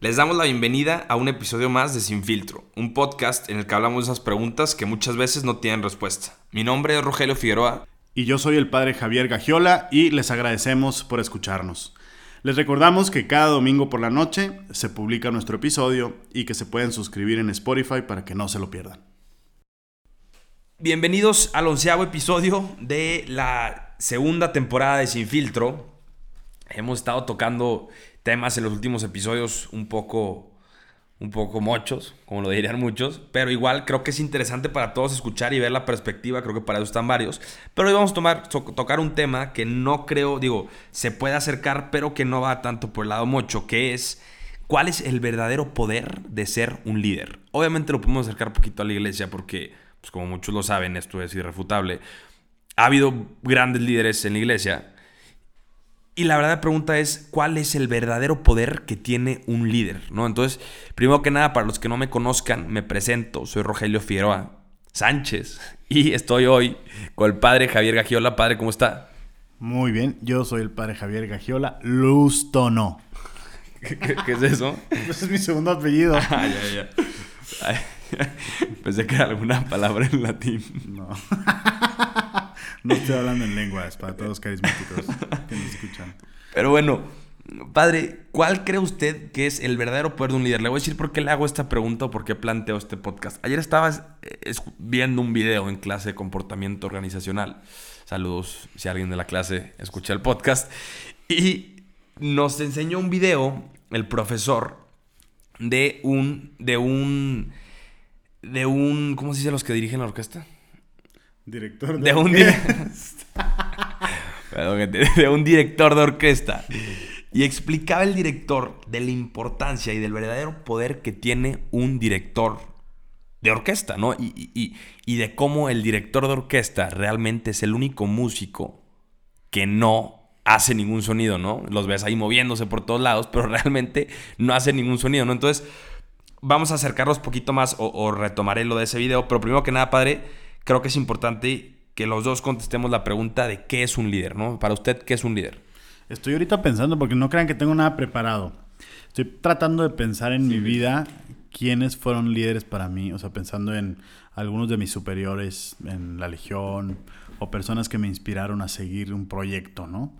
Les damos la bienvenida a un episodio más de Sin Filtro, un podcast en el que hablamos de esas preguntas que muchas veces no tienen respuesta. Mi nombre es Rogelio Figueroa. Y yo soy el padre Javier Gagiola y les agradecemos por escucharnos. Les recordamos que cada domingo por la noche se publica nuestro episodio y que se pueden suscribir en Spotify para que no se lo pierdan. Bienvenidos al onceavo episodio de la segunda temporada de Sin Filtro. Hemos estado tocando temas en los últimos episodios un poco, un poco mochos, como lo dirían muchos, pero igual creo que es interesante para todos escuchar y ver la perspectiva, creo que para eso están varios. Pero hoy vamos a tomar, tocar un tema que no creo, digo, se puede acercar, pero que no va tanto por el lado mocho, que es cuál es el verdadero poder de ser un líder. Obviamente lo podemos acercar un poquito a la iglesia porque, pues como muchos lo saben, esto es irrefutable. Ha habido grandes líderes en la iglesia, y la verdad pregunta es, ¿cuál es el verdadero poder que tiene un líder? ¿no? Entonces, primero que nada, para los que no me conozcan, me presento. Soy Rogelio Figueroa Sánchez y estoy hoy con el padre Javier Gagiola. Padre, ¿cómo está? Muy bien, yo soy el padre Javier Gagiola Luz Tono. ¿Qué, es eso? Ese es mi segundo apellido. Ah, ya, ya. pensé que era alguna palabra en latín. No. No estoy hablando en lenguas para todos carismáticos que nos escuchan. Pero bueno, padre, ¿cuál cree usted que es el verdadero poder de un líder? Le voy a decir por qué le hago esta pregunta o por qué planteo este podcast. Ayer estaba eh, viendo un video en clase de comportamiento organizacional. Saludos si alguien de la clase escucha el podcast. Y nos enseñó un video el profesor de un de un de un ¿cómo se dice los que dirigen la orquesta? Director de, un de un director de orquesta. Y explicaba el director de la importancia y del verdadero poder que tiene un director de orquesta, ¿no? Y, y, de cómo el director de orquesta realmente es el único músico que no hace ningún sonido, ¿no? Los ves ahí moviéndose por todos lados, pero realmente no hace ningún sonido, ¿no? Entonces, vamos a acercarnos un poquito más o, o retomaré lo de ese video, pero primero que nada, padre, creo que es importante que los dos contestemos la pregunta de qué es un líder, ¿no? Para usted, ¿qué es un líder? Estoy ahorita pensando, porque no crean que tengo nada preparado. Estoy tratando de pensar en mi vida quiénes fueron líderes para mí, o sea, pensando en algunos de mis superiores en la Legión o personas que me inspiraron a seguir un proyecto, ¿no?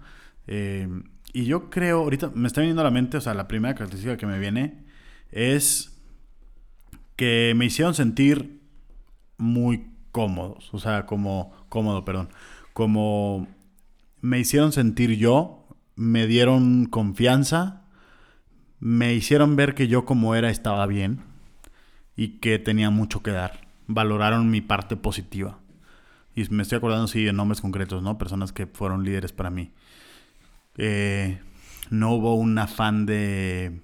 Eh, y yo creo, ahorita me está viniendo a la mente, o sea, la primera característica que me viene es que me hicieron sentir muy cómodos, o sea, como cómodo, perdón, como me hicieron sentir yo, me dieron confianza, me hicieron ver que yo como era estaba bien y que tenía mucho que dar. Valoraron mi parte positiva. Y me estoy acordando, sí, de nombres concretos, ¿no? Personas que fueron líderes para mí. Eh, no hubo un afán de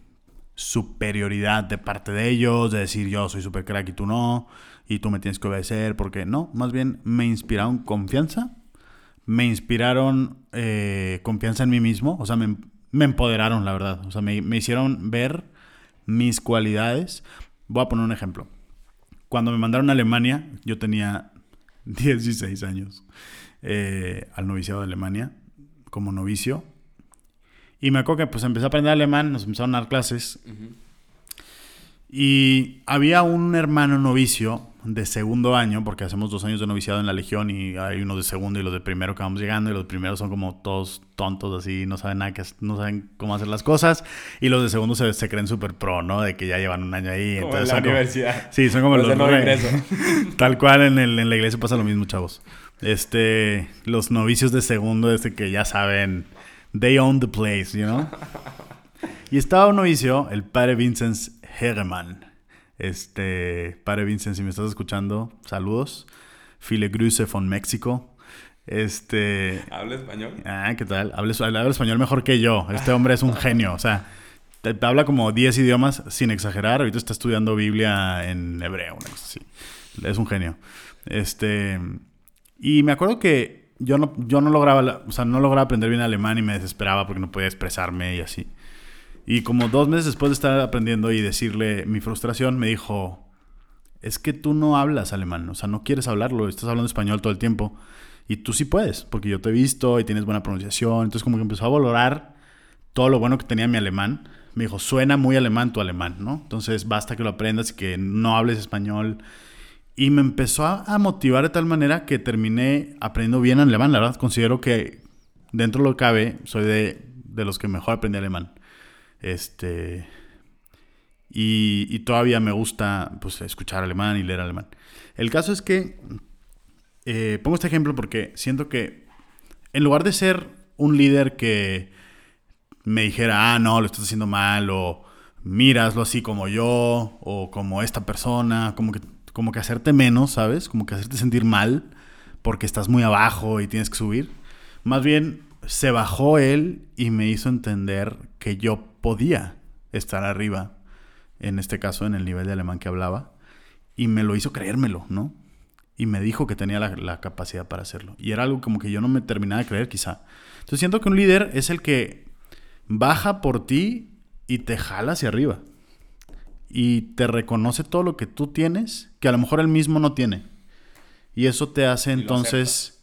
superioridad de parte de ellos, de decir yo soy super crack y tú no y tú me tienes que obedecer, porque no, más bien me inspiraron confianza, me inspiraron eh, confianza en mí mismo, o sea, me, empoderaron, la verdad, o sea, me, hicieron ver mis cualidades. Voy a poner un ejemplo. Cuando me mandaron a Alemania, yo tenía 16 años eh, al noviciado de Alemania, como novicio. Y me acuerdo que pues empecé a aprender alemán, nos empezaron a dar clases. Y había un hermano novicio de segundo año, porque hacemos dos años de noviciado en la Legión y hay unos de segundo y los de primero que vamos llegando y los primeros son como todos tontos así, no saben nada, que, no saben cómo hacer las cosas y los de segundo se, se creen súper pro, ¿no? De que ya llevan un año ahí. Como en la universidad. sí, son como los... De no Tal cual en, el, en la iglesia pasa lo mismo, chavos. Este, los novicios de segundo, desde que ya saben, they own the place, you know? Y estaba un novicio, el padre Vincent Hegeman este, padre Vincent, si me estás escuchando, saludos. File Grüße von México. Este. ¿Habla español? Ah, ¿qué tal? Habla, habla, español mejor que yo. Este hombre es un genio. O sea, te, habla como 10 idiomas sin exagerar. Ahorita está estudiando Biblia en hebreo, una cosa así. Es un genio. Este. Y me acuerdo que yo no, yo no lograba, o sea, no lograba aprender bien alemán y me desesperaba porque no podía expresarme y así. Y como dos meses después de estar aprendiendo y decirle mi frustración, me dijo, es que tú no hablas alemán, o sea, no quieres hablarlo, estás hablando español todo el tiempo. Y tú sí puedes, porque yo te he visto y tienes buena pronunciación. Entonces como que empezó a valorar todo lo bueno que tenía mi alemán, me dijo, suena muy alemán tu alemán, ¿no? Entonces basta que lo aprendas y que no hables español. Y me empezó a, motivar de tal manera que terminé aprendiendo bien alemán. La verdad, considero que dentro de lo que cabe, soy de, de los que mejor aprendí alemán. Este. Y, todavía me gusta pues, escuchar alemán y leer alemán. El caso es que. Eh, pongo este ejemplo porque siento que en lugar de ser un líder que me dijera, ah, no, lo estás haciendo mal, o míraslo así como yo, o como esta persona, como que, como que hacerte menos, ¿sabes? Como que hacerte sentir mal porque estás muy abajo y tienes que subir. Más bien, se bajó él y me hizo entender que yo podía estar arriba, en este caso en el nivel de alemán que hablaba, y me lo hizo creérmelo, ¿no? Y me dijo que tenía la, capacidad para hacerlo. Y era algo como que yo no me terminaba de creer, quizá. Entonces siento que un líder es el que baja por ti y te jala hacia arriba. Y te reconoce todo lo que tú tienes, que a lo mejor él mismo no tiene. Y eso te hace entonces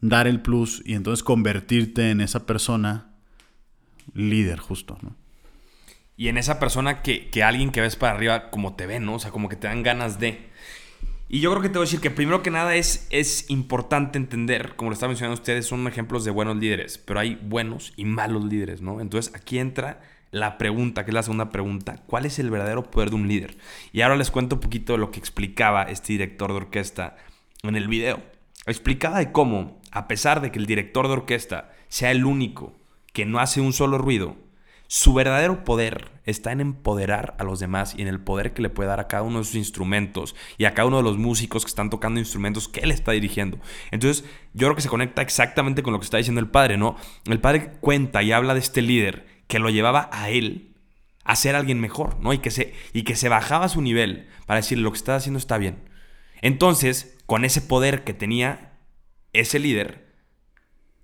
dar el plus y entonces convertirte en esa persona líder justo, ¿no? Y en esa persona que, que alguien que ves para arriba como te ve, ¿no? O sea, como que te dan ganas de... Y yo creo que te voy a decir que primero que nada es, es importante entender, como lo estaba mencionando ustedes, son ejemplos de buenos líderes, pero hay buenos y malos líderes, ¿no? Entonces aquí entra la pregunta, que es la segunda pregunta, ¿cuál es el verdadero poder de un líder? Y ahora les cuento un poquito de lo que explicaba este director de orquesta en el video. Explicaba de cómo, a pesar de que el director de orquesta sea el único que no hace un solo ruido, su verdadero poder está en empoderar a los demás y en el poder que le puede dar a cada uno de sus instrumentos y a cada uno de los músicos que están tocando instrumentos que él está dirigiendo. Entonces, yo creo que se conecta exactamente con lo que está diciendo el padre, ¿no? El padre cuenta y habla de este líder que lo llevaba a él a ser alguien mejor, ¿no? Y que se, y que se bajaba su nivel para decirle lo que está haciendo está bien. Entonces, con ese poder que tenía ese líder,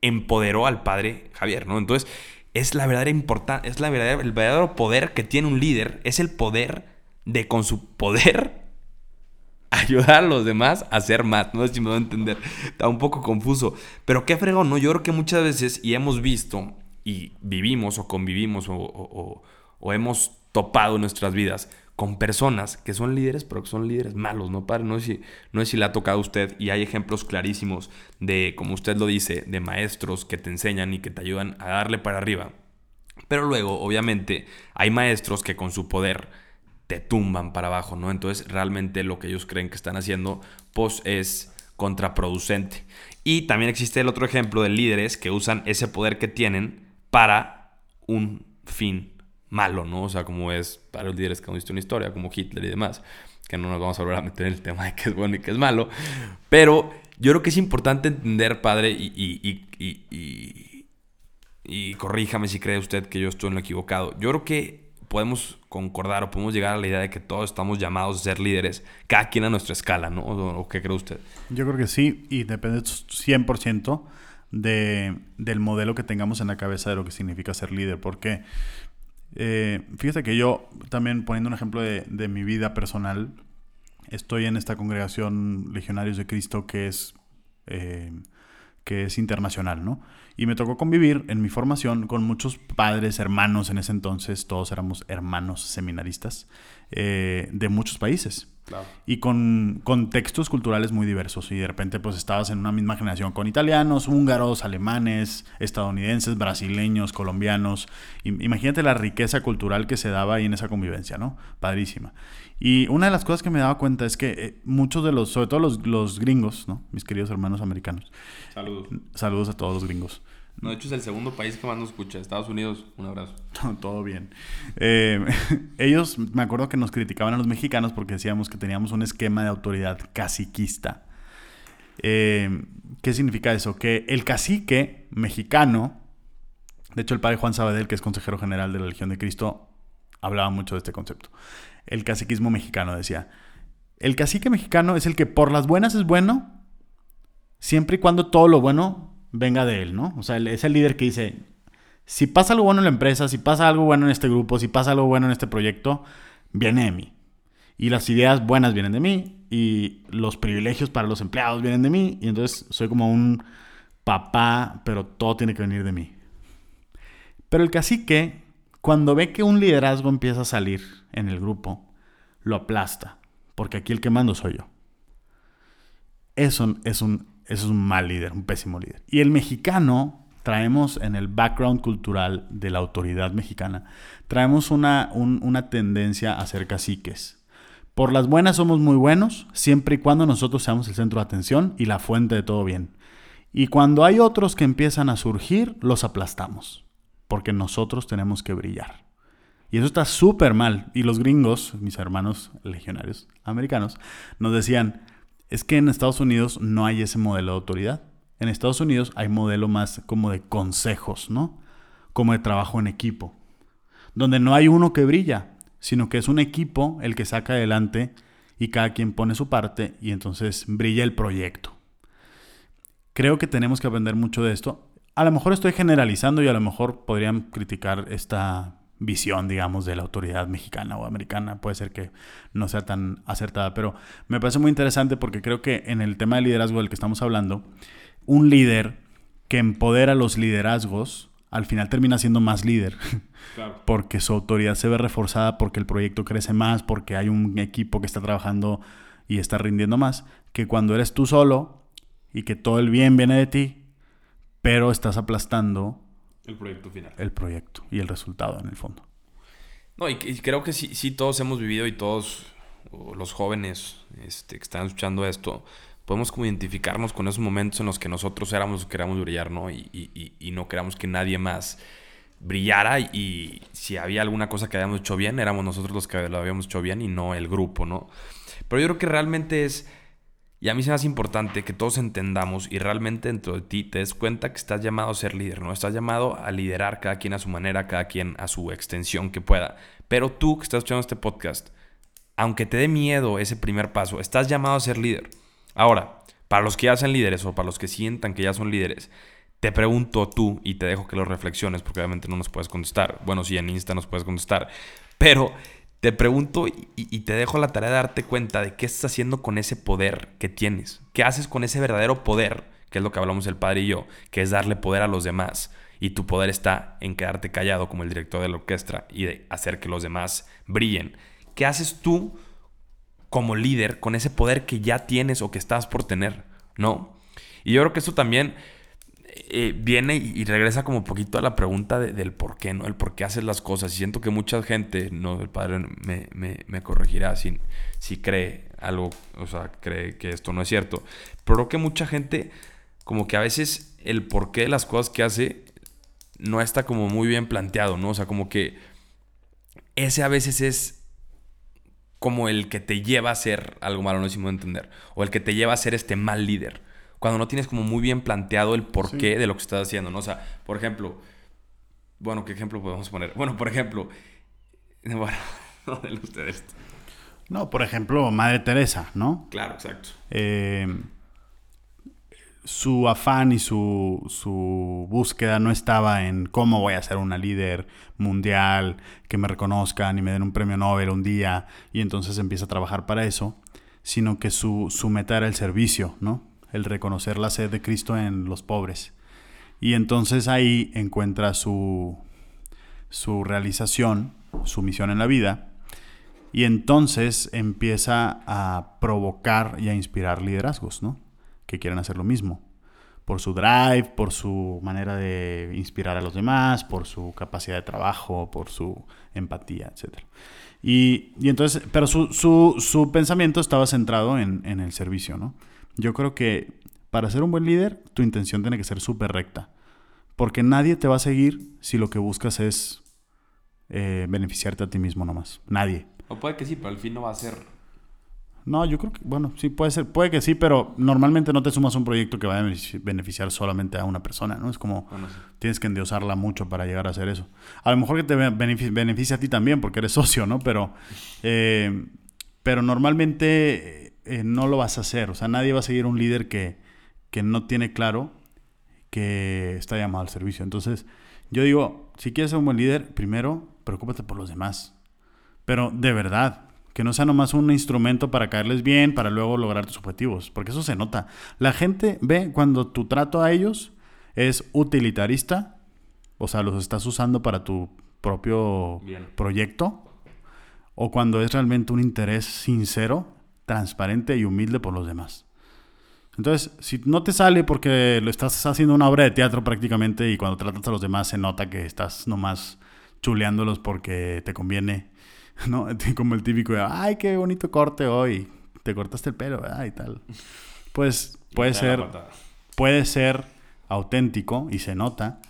empoderó al padre Javier, ¿no? Entonces, es la verdadera importancia, es la verdadera, el verdadero poder que tiene un líder, es el poder de con su poder ayudar a los demás a hacer más. No si me voy a entender, está un poco confuso, pero qué fregón, ¿no? Yo creo que muchas veces, y hemos visto, y vivimos o convivimos o, o hemos topado nuestras vidas con personas que son líderes, pero que son líderes malos, ¿no, padre? No sé, si, no si le ha tocado a usted y hay ejemplos clarísimos de, como usted lo dice, de maestros que te enseñan y que te ayudan a darle para arriba. Pero luego, obviamente, hay maestros que con su poder te tumban para abajo, ¿no? Entonces, realmente lo que ellos creen que están haciendo, pues es contraproducente. Y también existe el otro ejemplo de líderes que usan ese poder que tienen para un fin malo, ¿no? O sea, como es para los líderes que han visto una historia, como Hitler y demás, que no nos vamos a volver a meter en el tema de qué es bueno y qué es malo, pero yo creo que es importante entender, padre, y, y, y, y, corríjame si cree usted que yo estoy en lo equivocado, yo creo que podemos concordar o podemos llegar a la idea de que todos estamos llamados a ser líderes, cada quien a nuestra escala, ¿no? ¿O, qué cree usted? Yo creo que sí, y depende 100% de, del modelo que tengamos en la cabeza de lo que significa ser líder, porque eh, fíjate que yo, también poniendo un ejemplo de, mi vida personal, estoy en esta congregación Legionarios de Cristo que es, eh, que es internacional, ¿no? Y me tocó convivir en mi formación con muchos padres, hermanos en ese entonces, todos éramos hermanos seminaristas, eh, de muchos países. Y con contextos culturales muy diversos. Y de repente pues estabas en una misma generación con italianos, húngaros, alemanes, estadounidenses, brasileños, colombianos. imagínate la riqueza cultural que se daba ahí en esa convivencia, ¿no? Padrísima. Y una de las cosas que me daba cuenta es que eh, muchos de los, sobre todo los, los gringos, ¿no? Mis queridos hermanos americanos. Saludos. Saludos a todos los gringos. No, de hecho es el segundo país que más nos escucha. Estados Unidos, un abrazo. Todo bien. Eh, ellos, me acuerdo que nos criticaban a los mexicanos porque decíamos que teníamos un esquema de autoridad caciquista. Eh, ¿Qué significa eso? Que el cacique mexicano, de hecho el padre Juan Sabadell, que es consejero general de la Legión de Cristo, hablaba mucho de este concepto. El caciquismo mexicano decía, el cacique mexicano es el que por las buenas es bueno, siempre y cuando todo lo bueno venga de él, ¿no? O sea, es el líder que dice, si pasa algo bueno en la empresa, si pasa algo bueno en este grupo, si pasa algo bueno en este proyecto, viene de mí. Y las ideas buenas vienen de mí y los privilegios para los empleados vienen de mí. Y entonces soy como un papá, pero todo tiene que venir de mí. Pero el cacique Cuando ve que un liderazgo empieza a salir en el grupo, lo aplasta, porque aquí el que mando soy yo. Eso es un, eso es un mal líder, un pésimo líder. Y el mexicano, traemos en el background cultural de la autoridad mexicana, traemos una, una tendencia a ser caciques. Por las buenas somos muy buenos, siempre y cuando nosotros seamos el centro de atención y la fuente de todo bien. Y cuando hay otros que empiezan a surgir, los aplastamos, porque nosotros tenemos que brillar. Y eso está súper mal. Y los gringos, mis hermanos legionarios americanos, nos decían, es que en Estados Unidos no hay ese modelo de autoridad. En Estados Unidos hay modelo más como de consejos, ¿no? Como de trabajo en equipo. Donde no hay uno que brilla, sino que es un equipo el que saca adelante y cada quien pone su parte y entonces brilla el proyecto. Creo que tenemos que aprender mucho de esto. A lo mejor estoy generalizando y a lo mejor podrían criticar esta visión, digamos, de la autoridad mexicana o americana. Puede ser que no sea tan acertada, pero me parece muy interesante porque creo que en el tema de liderazgo del que estamos hablando, un líder que empodera los liderazgos, al final termina siendo más líder. Porque su autoridad se ve reforzada, porque el proyecto crece más, porque hay un equipo que está trabajando y está rindiendo más, que cuando eres tú solo y que todo el bien viene de ti, pero estás aplastando el proyecto final. El proyecto y el resultado en el fondo. No, y, creo que sí, sí todos hemos vivido y todos los jóvenes este, que están escuchando esto, podemos como identificarnos con esos momentos en los que nosotros éramos queríamos brillar, ¿no? Y, y, y, no queríamos que nadie más brillara y si había alguna cosa que habíamos hecho bien, éramos nosotros los que lo habíamos hecho bien y no el grupo, ¿no? Pero yo creo que realmente es y a mí se me hace importante que todos entendamos y realmente dentro de ti te des cuenta que estás llamado a ser líder, ¿no? Estás llamado a liderar cada quien a su manera, cada quien a su extensión que pueda. Pero tú que estás escuchando este podcast, aunque te dé miedo ese primer paso, estás llamado a ser líder. Ahora, para los que ya sean líderes o para los que sientan que ya son líderes, te pregunto tú y te dejo que lo reflexiones porque obviamente no nos puedes contestar. Bueno, sí, en Insta nos puedes contestar. Pero te pregunto y, te dejo la tarea de darte cuenta de qué estás haciendo con ese poder que tienes. ¿Qué haces con ese verdadero poder? Que es lo que hablamos el padre y yo, que es darle poder a los demás. Y tu poder está en quedarte callado como el director de la orquesta y de hacer que los demás brillen. ¿Qué haces tú como líder con ese poder que ya tienes o que estás por tener? ¿No? Y yo creo que esto también eh, viene y, regresa como poquito a la pregunta del por qué, ¿no? El por qué haces las cosas. Y siento que mucha gente, no, el padre me, me, corregirá si, si cree algo, o sea, cree que esto no es cierto. Pero creo que mucha gente, como que a veces el porqué de las cosas que hace no está como muy bien planteado, ¿no? O sea, como que ese a veces es como el que te lleva a ser algo malo, no es entender. O el que te lleva a ser este mal líder cuando no tienes como muy bien planteado el porqué de lo que estás haciendo, ¿no? O sea, por ejemplo, bueno, ¿qué ejemplo podemos poner? Bueno, por ejemplo, bueno, no de ustedes. No, por ejemplo, Madre Teresa, ¿no? Claro, exacto. Eh, su afán y su, su, búsqueda no estaba en cómo voy a ser una líder mundial, que me reconozcan y me den un premio Nobel un día, y entonces empieza a trabajar para eso, sino que su, su meta era el servicio, ¿no? El reconocer la sed de Cristo en los pobres. Y entonces ahí encuentra su, su realización, su misión en la vida, y entonces empieza a provocar y a inspirar liderazgos, ¿no? Que quieren hacer lo mismo. Por su drive, por su manera de inspirar a los demás, por su capacidad de trabajo, por su empatía, etc. Y, entonces, pero su, su, su, pensamiento estaba centrado en, en el servicio, ¿no? Yo creo que para ser un buen líder, tu intención tiene que ser súper recta. Porque nadie te va a seguir si lo que buscas es eh, beneficiarte a ti mismo nomás. Nadie. O puede que sí, pero al fin no va a ser. No, yo creo que, bueno, sí puede ser, puede que sí, pero normalmente no te sumas a un proyecto que vaya a beneficiar solamente a una persona, ¿no? Es como tienes que endiosarla mucho para llegar a hacer eso. A lo mejor que te beneficia, a ti también porque eres socio, ¿no? Pero, eh, pero normalmente eh, no lo vas a hacer. O sea, nadie va a seguir un líder que, no tiene claro que está llamado al servicio. Entonces, yo digo, si quieres ser un buen líder, primero, preocúpate por los demás. Pero de verdad, que no sea nomás un instrumento para caerles bien, para luego lograr tus objetivos, porque eso se nota. La gente ve cuando tu trato a ellos es utilitarista, o sea, los estás usando para tu propio Bien. proyecto o cuando es realmente un interés sincero, transparente y humilde por los demás. Entonces, si no te sale porque lo estás haciendo una obra de teatro prácticamente y cuando tratas a los demás se nota que estás nomás chuleándolos porque te conviene, ¿no? Como el típico de, ay, qué bonito corte hoy, te cortaste el pelo, ¿verdad? Y tal. Pues puede ser, puede ser auténtico y se nota.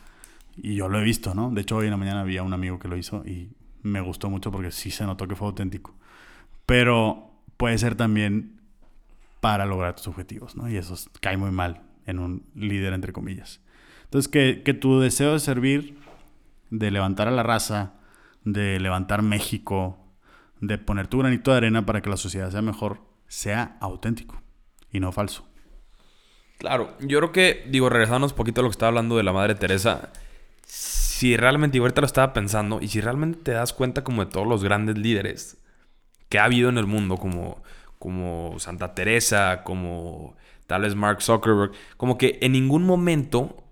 Y yo lo he visto, ¿no? De hecho, hoy en la mañana había un amigo que lo hizo y me gustó mucho porque sí se notó que fue auténtico. Pero puede ser también para lograr tus objetivos, ¿no? Y eso es- cae muy mal en un líder, entre comillas. Entonces, que, que tu deseo de servir, de levantar a la raza, de levantar México, de poner tu granito de arena para que la sociedad sea mejor, sea auténtico y no falso. Claro, yo creo que, digo, regresándonos un poquito a lo que estaba hablando de la Madre Teresa, si realmente, y ahorita lo estaba pensando, y si realmente te das cuenta como de todos los grandes líderes que ha habido en el mundo, como, como Santa Teresa, como tal vez Mark Zuckerberg, como que en ningún momento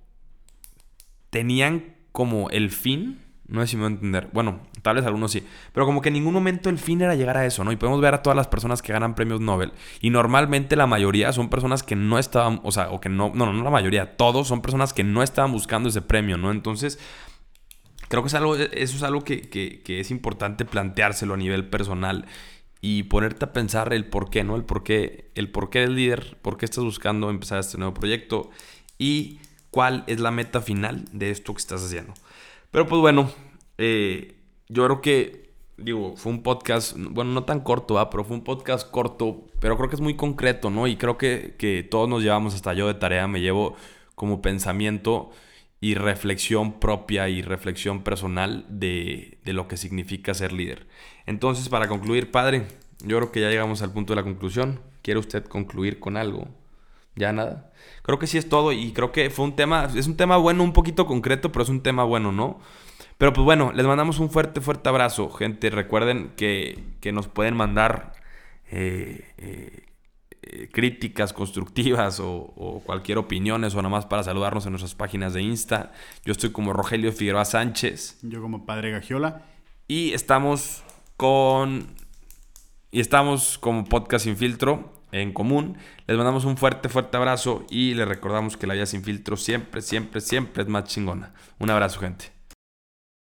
tenían como el fin, no sé si me voy a entender, bueno, tal vez algunos sí, pero como que en ningún momento el fin era llegar a eso, ¿no? Y podemos ver a todas las personas que ganan premios Nobel, y normalmente la mayoría son personas que no estaban, o sea, o que no, no, no, no la mayoría, todos son personas que no estaban buscando ese premio, ¿no? Entonces, creo que es algo, eso es algo que, que- que es importante planteárselo a nivel personal y ponerte a pensar el por qué, ¿no? El por qué, el por qué eres líder, por qué estás buscando empezar este nuevo proyecto y cuál es la meta final de esto que estás haciendo. Pero pues bueno, eh, yo creo que, digo, fue un podcast, bueno, no tan corto, ¿va? pero fue un podcast corto, pero creo que es muy concreto, ¿no? Y creo que, que todos nos llevamos, hasta yo de tarea, me llevo como pensamiento y reflexión propia y reflexión personal de, de lo que significa ser líder. Entonces, para concluir, padre, yo creo que ya llegamos al punto de la conclusión. ¿Quiere usted concluir con algo? Ya nada. Creo que sí es todo y creo que fue un tema, es un tema bueno, un poquito concreto, pero es un tema bueno, ¿no? Pero pues bueno, les mandamos un fuerte, fuerte abrazo, gente. Recuerden que, que nos pueden mandar eh, eh, eh, críticas constructivas o, o cualquier opinión, o nada más para saludarnos en nuestras páginas de Insta. Yo estoy como Rogelio Figueroa Sánchez Yo como padre Gagiola. y estamos con... Y estamos como Podcast Sin Filtro en común. Les mandamos un fuerte, fuerte abrazo y les recordamos que la vida sin filtro siempre, siempre, siempre es más chingona. Un abrazo, gente.